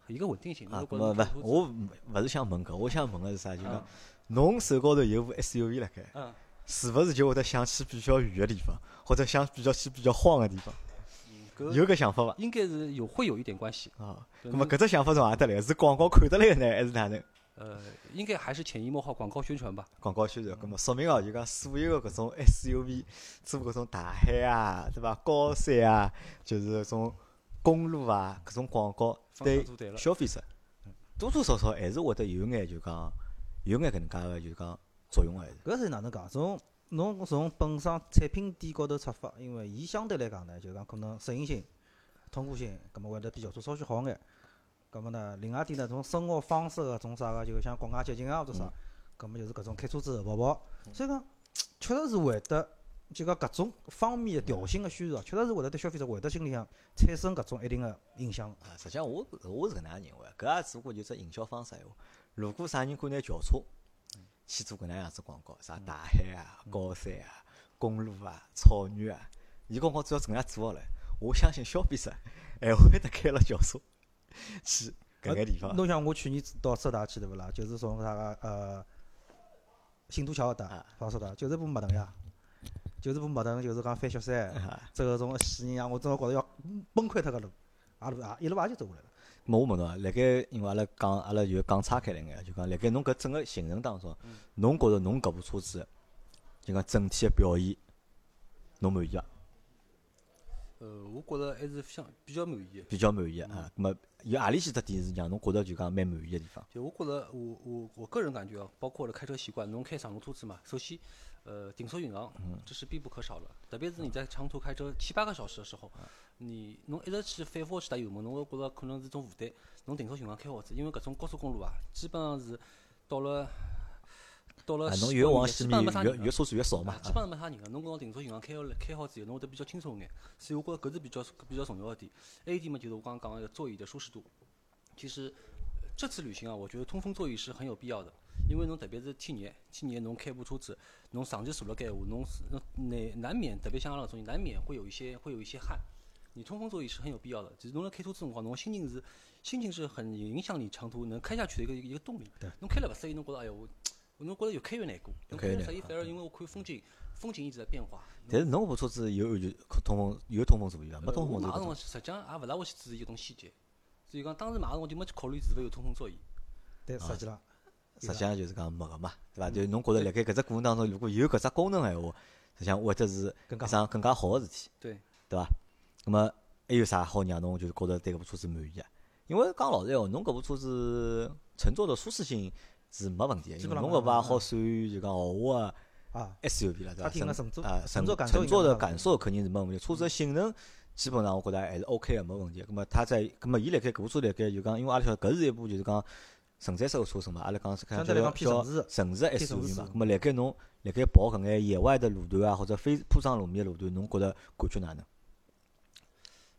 一个稳定性。啊，如果咁么勿，侬开车子我勿是想问搿，我想问个是啥？就讲嗯侬手高头有部 SUV 辣盖，嗯，是勿是就会得想去比较远个地方，或者想比较去比较荒个地方？有个想法伐？应该是有会有一点关系。啊，那么搿只想法从何得来？是广告看得来呢，还是哪能？呃，应该还是潜移默化广告宣传吧。广告宣传，咁么说明哦，就讲所有个搿种 SUV 做搿种大海啊，对伐？高山啊，就是搿种公路啊，搿种广告对消费者多多少少还是会得有眼就讲有眼搿能介个就讲作用个还是。搿是哪能讲？从侬从本身产品点高头出发，因为伊相对来讲呢，就讲可能适应性、通过性，葛末会得比轿车稍许好眼。葛末呢，另外一点呢，从生活方式个种啥个，就像国外接近啊或者啥，葛末就是搿种开车子后跑跑，所以讲确实是会得就讲搿种方面的调性个宣传，确实是会得对消费者会得心里向产生搿种一定个影响。啊，实际上我我是搿能样认为，搿也只不过就只营销方式闲话。如果啥人敢拿轿车去做搿能样子广告，啥大海啊、高山啊、公路啊、草原啊，伊广告只要搿能样做好了，我相信消费者还会得开了轿车 [LAUGHS] 去搿个地方。侬像我去年到浙大去对勿啦？就是从啥个呃新都桥搿搭啊到浙大，就是部麦登呀，就是部麦登，就是讲翻雪山，啊这个种喜人呀，我真个觉着要崩溃脱个路，啊路啊一路也就走下来了。咾我问侬啊，辣盖因为阿拉讲阿拉就讲岔开了眼，就讲辣盖侬搿整个行程当中，侬觉着侬搿部车子就讲整体个表现，侬满意伐？呃，我觉着还是相比较满意的。比较满意个啊。咾么有阿里几只点是让侬觉着就讲蛮满意个地方？就我觉着，我我我个人感觉哦，包括我的开车习惯，侬开长途车子嘛，首先，呃，定速巡航，这是必不可少的。特别是你在长途开车七八个小时的时候，你侬一直去反复地去打油门，侬会觉着可能是种负担。侬定速巡航开好子，因为搿种高速公路啊，基本上是到了到了侬越往西面越越车子越少嘛啊，。基本上没啥人个。侬搿种定速巡航开好了开好之后，侬会得比较轻松眼，所以我觉着搿是比较比较重要个点。还有一点嘛，就是我刚刚讲个座椅的舒适度。其实呃这次旅行啊，我觉得通风座椅是很有必要的，因为侬特别是天热，天热侬开部车子，侬长期坐辣盖闲话，侬难难免，特别像阿拉搿种人，难免会有一些会有一些汗。你通风座椅是很有必要的，就是侬辣开车子辰光，侬心情是心情是很影响你长途能开下去的一个一个动力。侬开了勿适意，侬觉着哎哟，我侬觉着越开越难过。侬开越难过，反而因为我看风景，风景一直在变化。但是侬搿部车子有安全通风有通风座椅伐？没呃通风座椅搿种我买个辰光实际上也勿大会去注意搿种细节，所以讲当时买个辰光就没去考虑是否有通风座椅。但实际上，实际上就是讲没个嘛，对伐？就侬觉着辣盖搿只过程当中，如果有搿只功能闲话，实际上或者是更加一桩更加好个事体，对，对伐？那么还有啥好让侬就是觉着对搿部车子满意啊？因为讲老实闲话，侬搿部车子乘坐的舒适性是没问题的，基本上因为侬搿把没问题好算就讲豪华啊，SUV 了，对伐？乘坐啊，乘乘坐感乘坐感受肯定是没问题，车子的性能基本上我觉着还是 OK 个，没问题。咁么它在，咁么伊辣盖搿部车辣盖就讲，因为阿拉晓得搿是一部就是讲承载式个车身嘛，阿拉讲是看叫相对来讲偏叫城市 SUV 嘛。式咁么辣盖侬辣盖跑搿眼野外的路段啊，或者非铺装路面的路段，侬觉着感觉哪能？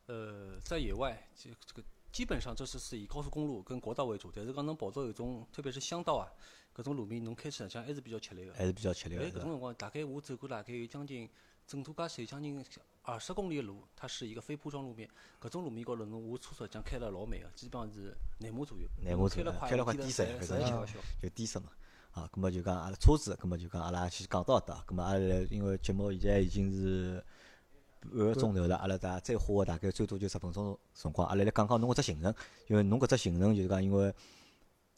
呃，在野外，这这个基本上这是是以高速公路跟国道为主，但是讲侬跑到有种，特别是乡道啊，搿种路面侬开起来讲还是比较吃力个。还是比较吃力哎，个？搿种辰光，大概我走过大概有将近整座加起来将近二十公里的路，它是一个非铺装路面。搿种路面高头，侬我车实际上开了老慢个，基本上是廿码左右。廿码左右开了快，开了快低低速搿种实在就低速嘛。啊，咁么就讲阿拉车子，咁么就讲阿拉先讲到搿搭。咁么阿拉因为节目现在已经是半个钟头了，阿拉大再花个大概最多就十分钟辰光，阿拉来讲讲侬搿只行程，因为侬搿只行程就是讲因为。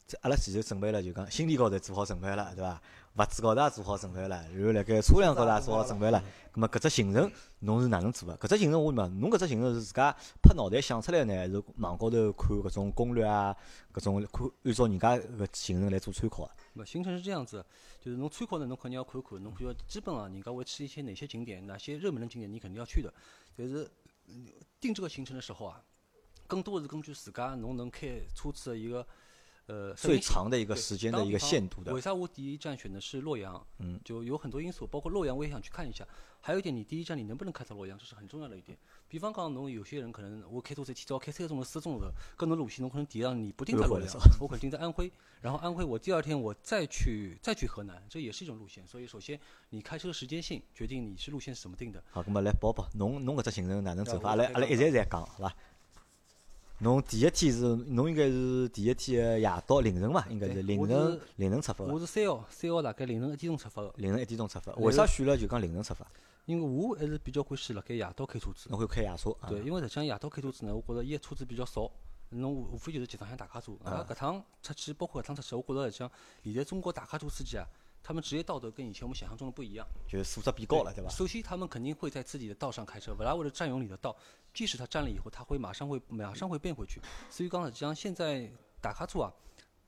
这阿拉前头准备了，就讲心理高头做好准备了，对伐？物质高头也做好准备了，然后辣盖车辆高头也做好准备了。咁么搿只行程侬是哪能做个？搿只行程我问嘛，侬搿只行程是自家拍脑袋想出来呢，还是网高头看搿种攻略啊，搿种看按照人家搿行程来做参考啊？那行程是这样子，就是侬参考呢，侬肯定要看看，侬比如基本上人家会去一些哪些景点，哪些热门的景点你肯定要去的。但是嗯定这个行程的时候啊，更多的是根据自家侬能开车子的一个呃最长的一个时间的一个限度的为。啥我第一站选的是洛阳？嗯，就有很多因素，包括洛阳我也想去看一下。还有一点，你第一站你能不能开到洛阳，这是很重要的一点。比方讲，侬有些人可能我开车子提早开三个钟头、四个钟头，跟侬路线侬可能第一站你不定在洛阳我可能定在安徽，然后安徽我第二天我再去再去河南，这也是一种路线。所以首先你开车时间性决定你是路线是怎么定的。好，那么来报报，侬侬搿只行程哪能走法？阿拉阿拉一开讲站一站讲，好伐？侬第一天是侬应该是第一天个夜到凌晨嘛，应该是凌晨凌晨出发个，我是三号，三号大概凌晨一点钟出发的，凌晨一点钟出发。为啥选了就讲凌晨出发？因为我还是比较欢喜辣盖夜到开车子。侬会开夜车啊？对，因为实际上夜到开车子呢，我觉着伊个车子比较少，侬无无非就是集装箱大卡车。啊，搿趟出去，包括搿趟出去，我觉着实际上现在中国大卡车司机啊，他们职业道德跟以前我们想象中的不一样。就是素质变高了，对吧？首先，他们肯定会在自己的道上开车，不大为了占用你的道。即使他占了以后，他会马上会马上会变回去。所以讲，实际上现在大卡车啊，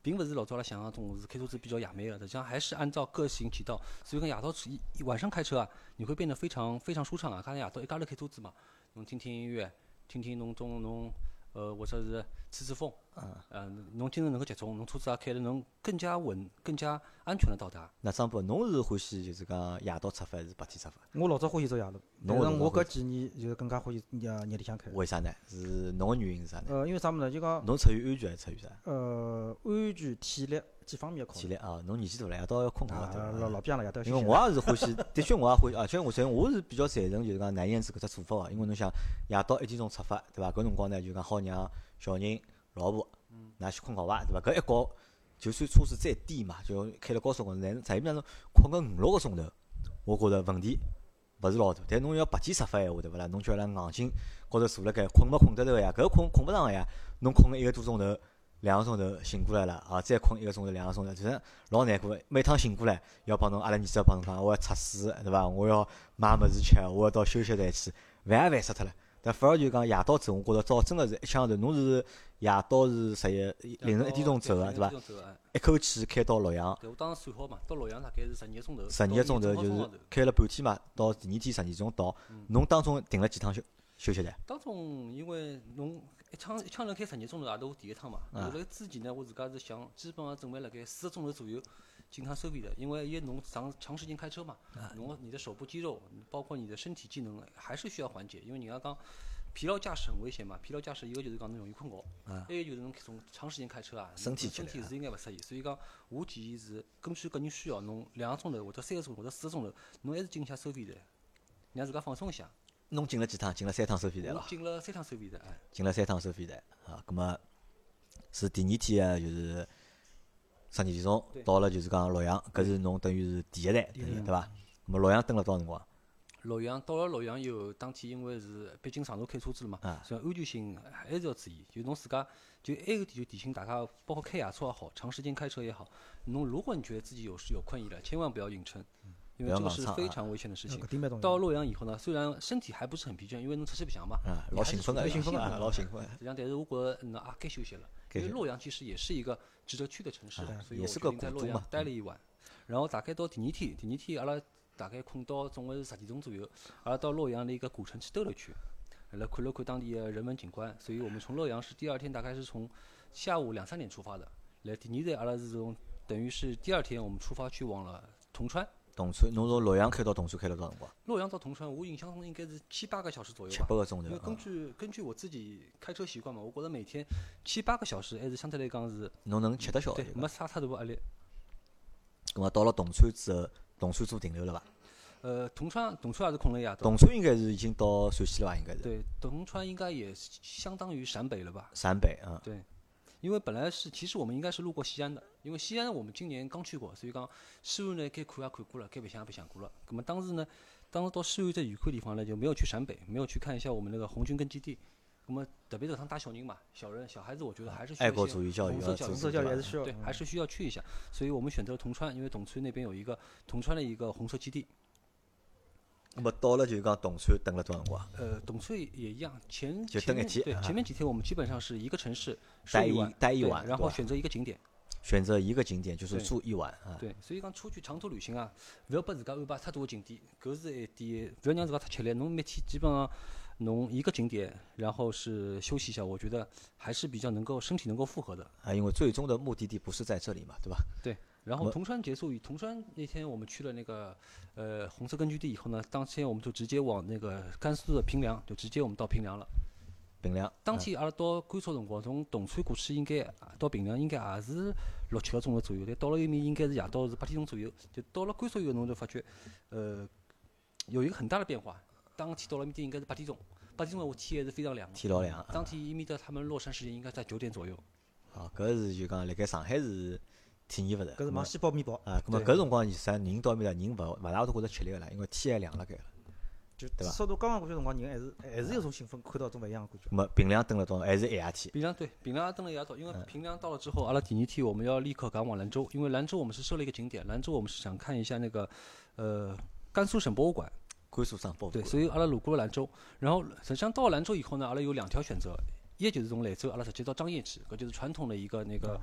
并不是老早阿拉想象中是开车子比较野蛮的，实际上还是按照各行其道。所以讲夜到一一晚上开车啊，你会变得非常非常舒畅啊。看夜到一家头开车子嘛，侬听听音乐，听听侬种侬呃或者是吹吹风，嗯，呃，侬精神能够集中，侬车子也开得能更加稳、更加安全的到达。那张波，侬是欢喜就是讲夜到出发还是白天出发？我老早欢喜走夜路，但是我搿几年就是更加欢喜夜夜里向开。为啥呢？是侬个原因是啥呢？呃，因为啥物事呢？就讲侬出于安全还是出于啥？呃安全、体力几方面考虑。体力啊，侬年纪大了，夜到要困觉了，对啊，伐？老老变了，夜到因为我也是欢喜，[LAUGHS] 的确我也欢喜，而且我想我是比较赞成就是讲南燕子搿只做法个，因为侬想夜到一点钟出发，对伐？搿辰光呢就讲好让小人、老婆，㑚去困觉伐，对伐？搿一觉就算车子再低嘛，就开了高速公路，但是实际上侬困个五六个钟头，我觉着问题勿是老大。但侬要白天出发闲话，对勿啦？侬叫伊拉硬劲高头坐辣盖，困没困得着呀？搿困困勿上个呀？侬困个一个多钟头。两个钟头醒过来了，啊，再困一个钟头、两个钟头，就是老难过。每趟醒过来，要帮侬阿拉儿子要帮侬讲，我要测试，对伐？我要买物事吃，我要到休息站去，烦也烦死脱了。但反而就讲夜到走，我觉着早真个是一枪头。侬是夜到是十一凌晨一点钟走个，对伐？一口气开到洛阳，对，我当时算好嘛，到洛阳大概是十二个钟头。十二个钟头就是开了半天嘛，到第二天十二点钟到。侬当中停了几趟休休息站？当中因为侬一枪一枪头开十二钟头，也是我第一趟嘛。后来之前呢，我自家是想基本上准备辣盖四个钟头左右进趟收费的，因为一侬长长时间开车嘛，侬你的手部肌肉，包括你的身体机能还是需要缓解，因为人家讲疲劳驾驶很危险嘛。疲劳驾驶一个就是讲侬容易困觉，还有就是侬从长时间开车啊，身体身体是应该勿适宜。所以讲，我建议是根据个人需要，侬两个钟头或者三个钟头或者四个钟头，侬还是进一下收费站，让自家放松一下。侬进了几趟？进了三趟收费站。进了三趟收费站，哎。进了三趟收费站啊，葛么是第二天啊，就是十二点钟到了，就是讲洛阳，搿是侬等于是第一站，等于对伐？咾么洛阳蹲了多少辰光？洛阳到了洛阳以后，当天因为是毕竟长途开车子了嘛啊，所以安全性还是要注意。就侬自家，就还有点就提醒大家，包括开夜车也好，长时间开车也好，侬如果你觉得自己有有困意了，千万不要硬撑，因为这个是非常危险的事情。到洛阳以后呢，虽然身体还不是很疲倦，因为侬出去白相嘛，老兴奋个，老兴奋啊的老兴奋。实际上，但是我觉得嗯啊该休息了，因为洛阳其实也是一个值得去的城市啊，所以我也是个决定在洛阳待了一晚。然后大概到第二天，第二天阿拉大概困到总归是十点钟左右，阿拉到洛阳的一个古城去兜了圈，来看了看当地的人文景观。所以我们从洛阳是第二天大概是从下午两三点出发的，来第二站阿拉是从等于是第二天我们出发去往了铜川。铜川，侬从洛阳开到铜川开了多少辰光？洛阳到铜川，我印象中应该是七八个小时左右七。八个钟头因为根啊。据根据我自己开车习惯嘛，我觉着每天七八个小时还是相对来讲是侬能吃得消的，。对没啥太大压力。葛么到了铜川之后，铜川做停留了伐？呃，铜川铜川也是困了一夜。铜川应该是已经到陕西了吧？应该是。对，铜川应该也相当于陕北了吧？陕北啊，对，因为本来是其实我们应该是路过西安的，因为西安我们今年刚去过，所以讲西安呢该看也看过了，该白相也白相过了。那么当时呢，当时到西安这旅客地方呢，就没有去陕北，没有去看一下我们那个红军根基地。那么特别是趟带小人嘛，小人小孩子，我觉得还是需要爱国主义教育红色教育，要支持红色教育对，还是需要嗯还是需要去一下。所以我们选择了铜川，因为铜川那边有一个铜川的一个红色基地。那么到了就是讲铜川等了多少辰光？呃，董翠也一样，前就前等一天啊对前面几天我们基本上是一个城市睡待一晚，对待一晚然后选择一个景点。选择一个景点就是对住一晚啊。对，所以讲出去长途旅行啊，不要把自家安排太多个景点，搿是一点，不要让自家太吃力。侬每天基本上侬一个景点，然后是休息一下，我觉得还是比较能够身体能够负荷的。啊，因为最终的目的地不是在这里嘛，对吧？对，然后铜川结束以铜川那天我们去了那个呃红色根据地以后呢，当天我们就直接往那个甘肃的平凉，就直接我们到平凉了。平凉。啊当天阿拉到甘肃辰光，从铜川过去应该到平凉应该也是六七个钟头左右，但到了埃面应该是夜到是八点钟左右。就到了甘肃以后，侬就发觉，呃，有一个很大的变化。当天到了埃面应该是八点钟，八点钟的话天还是非常亮的。天老亮啊当天伊面的他们落山时间应该在九点左右。啊，搿是就讲辣盖上海是体验勿着。搿是忙咁么西包面包，啊，搿么搿辰光其实人到埃面搭人勿勿大会得吃力个啦，因为天还凉辣盖了。就对吧速度刚刚过去辰光，人还是还是有种兴奋，看到种勿一样个感觉。咁么平凉蹲了多少？还是一夜天。平凉对平凉也登了一夜到，因嗯为平凉到了之后，阿拉第二天我们要立刻赶往兰州，因为兰州我们是设了一个景点，兰州我们是想看一下那个呃甘肃省博物馆。甘肃省博物馆对，所以阿拉路过了兰州，然后实际上到了兰州以后呢，阿拉有两条选择，一就是从兰州阿拉直接到张掖去，搿就是传统的一个那个。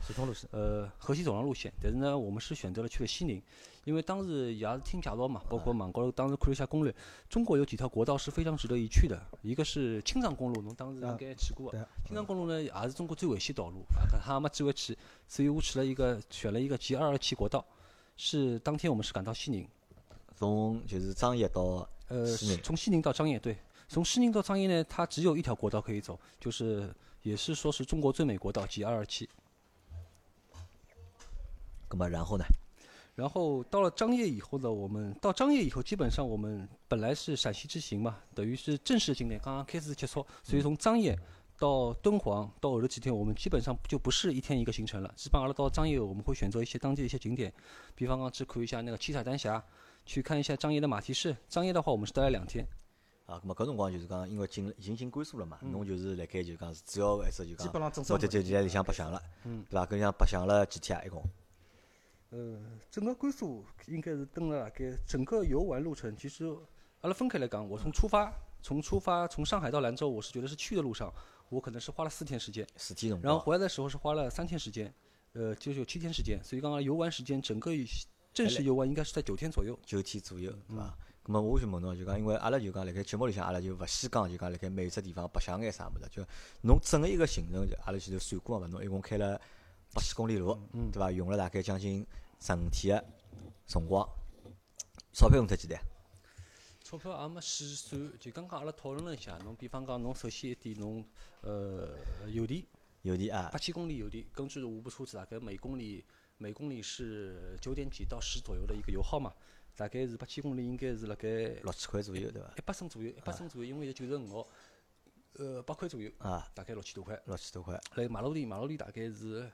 呃河西走廊路线。但是呢，我们是选择了去了西宁，因为当时也是听介绍嘛，包括网高头当时看了一下攻略，中国有几条国道是非常值得一去的，一个是青藏公路，侬当时应该去过。青藏公路呢，也是中国最危险道路，啊，搿哈没机会去，所以我去了一个选了一个 G 二二七国道，是当天我们是赶到西宁。从就是张掖到呃，西宁从西宁到张掖，对，从西宁到张掖呢，它只有一条国道可以走，就是也是说是中国最美国道 G 二二七。那么然后呢？然后到了张掖以后呢，我们到张掖以后，基本上我们本来是陕西之行嘛，等于是正式景点刚刚开始结束，所以从张掖到敦煌到后头几天，我们基本上就不是一天一个行程了，基本上到张掖我们会选择一些当地的一些景点，比方讲去看一下那个七彩丹霞，去看一下张掖的马蹄市。张掖的话，我们是待了两天。啊，葛么搿辰光就是讲，因为进已经进甘肃了嘛，侬就是辣盖就讲是主要个一只就讲基本上正目的生就就在里向白相了，对伐？搿里向白相了几天啊？一共呃，整个甘肃应该是登了大概整个游玩路程，其实阿拉分开来讲，我从出发，从出发从上海到兰州，我是觉得是去的路上，我可能是花了四天时间，四天辰光，然后回来的时候是花了三天时间，呃，就是有七天时间，所以刚刚游玩时间整个一正式游玩应该是在九天左右。九天左右，对伐？葛么我就问侬，就讲因为阿拉就讲辣盖节目里向，阿拉就勿细讲，就讲辣盖每只地方白相眼啥物事，就侬整个一个行程，就阿拉前头算过嘛，侬一共开了八千公里路，对伐？用了大概将近十五天个辰光，钞票用脱几钿？钞票也没细算，就刚刚阿拉讨论了一下，侬比方讲侬首先一点侬呃油钿。油钿啊八，千公里油钿，根据我部车子，大概每公里每公里是九点几到十左右的一个油耗嘛，大概是八千公里应该是辣盖六千块左右，对伐？一百升左右，一百升左右，因为九十五号，呃，八块左右，啊，大概六千多块。六千多块，来马路里，马路里大概是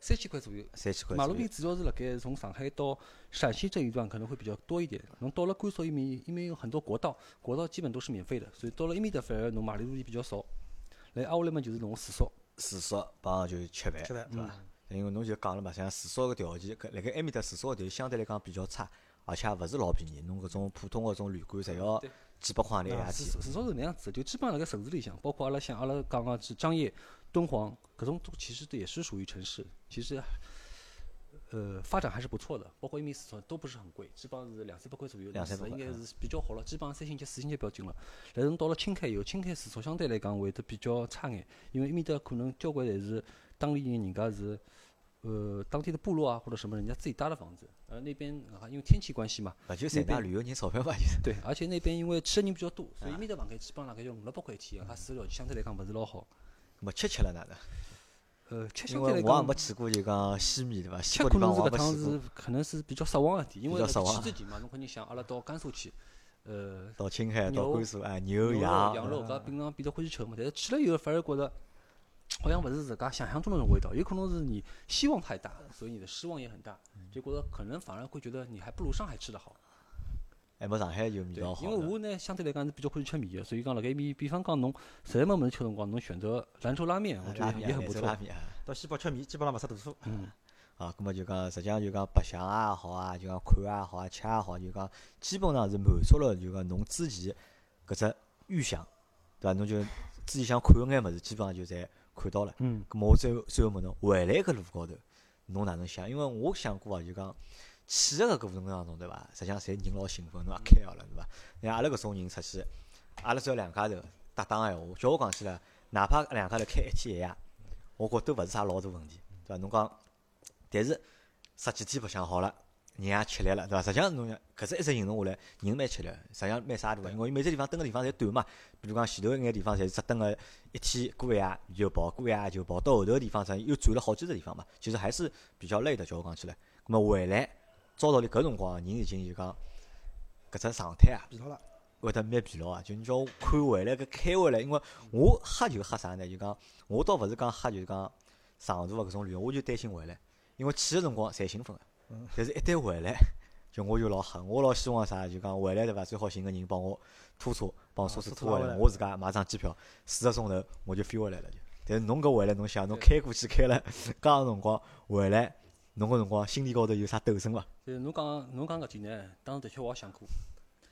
三千块左右。三千块马路里。主要是辣盖从上海到陕西这一段可能会比较多一点。侬到了甘肃一面，因为有很多国道，国道基本都是免费的，所以到了一面的反而侬马路里比较少。来挨下来嘛就是侬住宿，住宿帮就吃饭，吃饭对伐？因为侬就讲了嘛，像住宿个条件，搿辣盖埃面搭住宿个条件相对来讲比较差，而且也勿是老便宜。侬搿种普通搿种旅馆，侪要几百块钿一夜天。至少至少是那样子的，就基本上辣盖城市里向，包括阿拉像阿拉刚刚是张掖、敦煌，搿种都其实也是属于城市，其实呃发展还是不错的，包括一米四都不是很贵，基本上是两三百块左右，两三百块应该是比较好了，基本上三星级、四星级标准了。但是到了青海以后，青海住宿相对来讲会得比较差眼，因为埃面搭可能交关侪是当地人，人家是。呃，当地的部落啊，或者什么，人家自己搭的房子，而那边啊，因为天气关系嘛，勿就赚㑚旅游人钞票嘛，就是。[LAUGHS] 对，而且那边因为去的人比较多，所以面搭房间基本上大概就五六百块一天，它住条件相对来讲勿是老好。没吃吃了哪能？呃，吃因相对来讲为我也没，去过，就讲西面对伐？西吃可能是搿趟。是可能是比较失望一点，因为去之前嘛，侬肯定想阿拉到甘肃去，呃，到青海、到甘肃啊，牛羊，羊肉搿平常比较欢喜吃嘛，但是去了以后反而觉得。好像勿是自家想象中的那种味道，有可能是你希望太大，所以你的失望也很大，结果可能反而会觉得你还不如上海吃的好。还没上海有味道，好。因为我呢相对来讲是比较欢喜吃面的，所以讲辣盖面，比方讲侬实在没物事吃辰光，侬选择兰州拉面，我觉得也很不错。到西北吃面，基本上勿吃豆腐。嗯，[LAUGHS] 啊，葛么就讲，实际上就讲白相也好啊，就讲看也好啊，吃也好，就讲基本上是满足了就讲侬之前搿只预想，对伐？侬就之前想看个眼物事，基本上就侪看到了。嗯，葛么我最后最后问侬，回来搿路高头，侬哪能想？因为我想过啊，就讲去个搿过程当中，对伐？实际上侪人老兴奋，侬也开好了，对伐？像阿拉搿种人出去，阿拉只要两家头搭档个闲话，叫我讲起来，哪怕两家头开一天一夜，我觉都勿是啥老大问题，对伐？侬讲，但是十几天白相好了。人也吃力了，对伐？实际上侬想，搿只一直行动下来，人蛮吃力，实际上蛮啥对伐？因为伊每只地方蹲个地方侪短嘛，比如讲前头一眼地方侪是只蹲个一天过一夜就跑，过一夜就跑，到后头个地方实又转了好几只地方嘛，其实还是比较累的。叫我讲起来，咁么回来，照道理搿辰光人已经就讲搿只状态啊，疲劳了，会得蛮疲劳啊。就你叫我看回来搿开回来，因为我吓就吓啥呢？就讲我倒勿是讲吓，就是讲长途个搿种旅游，我就担心回来，因为去个辰光侪兴奋个，但是一旦回来。就我就老吓，我老希望啥？就讲回来对伐？最好寻个人帮我拖车，帮我车子拖回来，我自家买张机票，四个钟头我就飞回来了就。但是侬搿回来，侬想侬开过去开了介长辰光回来，侬搿辰光心里高头有啥抖声伐？就是侬讲侬讲搿点呢，当时的确我也想过，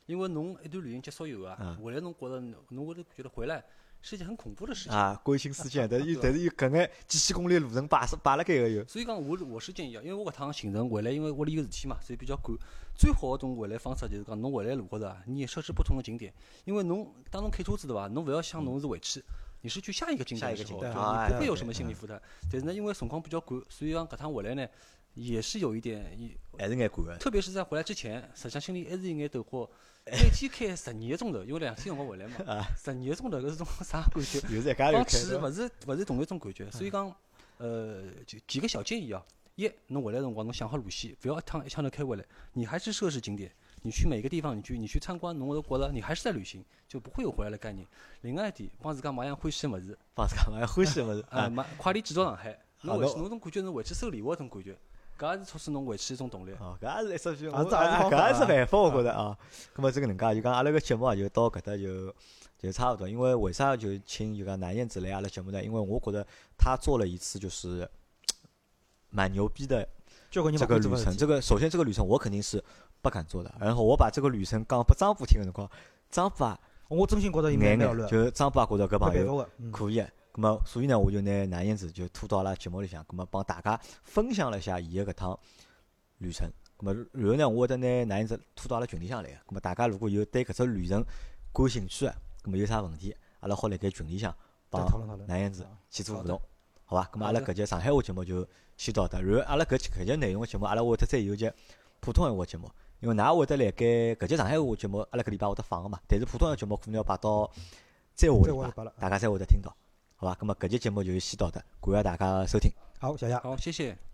因为侬一段旅行结束以后啊嗯，回来侬觉着侬会得觉得回来是一件很恐怖的事情。啊，关心思乡，[LAUGHS] 但是又但是又搿眼几千公里路程摆是摆辣盖个又，所以讲，我我是建议啊，因为我搿趟行程回来，因为屋里有事体嘛，所以比较赶。最好个种回来方式就是讲，侬回来路高头啊，你也设置不同的景点，因为侬当侬开车子对伐？侬勿要想侬是回去，你是去下一个景点的时候，对一个景点啊你不会有什么心理负担。但是呢，因为辰光比较赶，所以讲搿趟回来呢，也是有一点，一还是眼赶个。特别是在回来之前，实际上心里还是有眼抖火。每天开十二个钟头，因为两天辰光回来嘛，[LAUGHS] 十二个钟头搿是种啥感觉？[LAUGHS] 又是一家勿是勿是同一种感觉，所以讲，呃，就几个小建议啊。一，侬回来辰光侬想好路线，勿要一趟一枪头开回来，你还是设置景点，你去每个地方，你去你去参观，侬会觉着你还是在旅行，就不会有回来的概念。另外一点，帮自家买样欢喜个物事，帮自家买样欢喜个物事啊，啊，买快点寄到上海，侬回去侬种感觉侬回去收礼物个种感觉，搿也是促使侬回去一种动力。哦，搿也是一只我啊这也是搿也是办法，我觉着啊。葛末这个能介，就讲阿拉个节目啊，就到搿搭就就差勿多。因为为啥就请就讲南燕子来阿拉节目呢？因为我觉得他做了一次就是蛮牛逼的交关人这个旅程。这个首先这个旅程我肯定是不敢做的。然后我把这个旅程讲拨张波听个辰光，张波啊我真心觉着伊蛮眼眼，妙乱，就张波也觉着搿没朋友可以。咁么，所以呢，我就拿南燕子就拖到阿拉节目里向，咁么帮大家分享了一下伊个搿趟旅程。咁么，然后呢，我会得拿南燕子拖到阿拉群里向来个。咁么，大家如果有对搿只旅程感兴趣个，咁么有啥问题，阿拉好辣盖群里向再帮讨论讨论。南燕子去做互动，好伐？咁么，阿拉搿节上海话节目就先到搿搭。然后阿拉搿期搿节内容个节目，阿拉会得再有一节普通闲话节目，因为㑚会得辣盖搿节上海话节目，阿拉搿礼拜会得放个嘛。但是普通闲话节目可能要摆到再下个礼拜大家才会得听到，好吧，那么搿期节目就先到搿搭，感谢大家收听。好，谢谢。好，谢谢。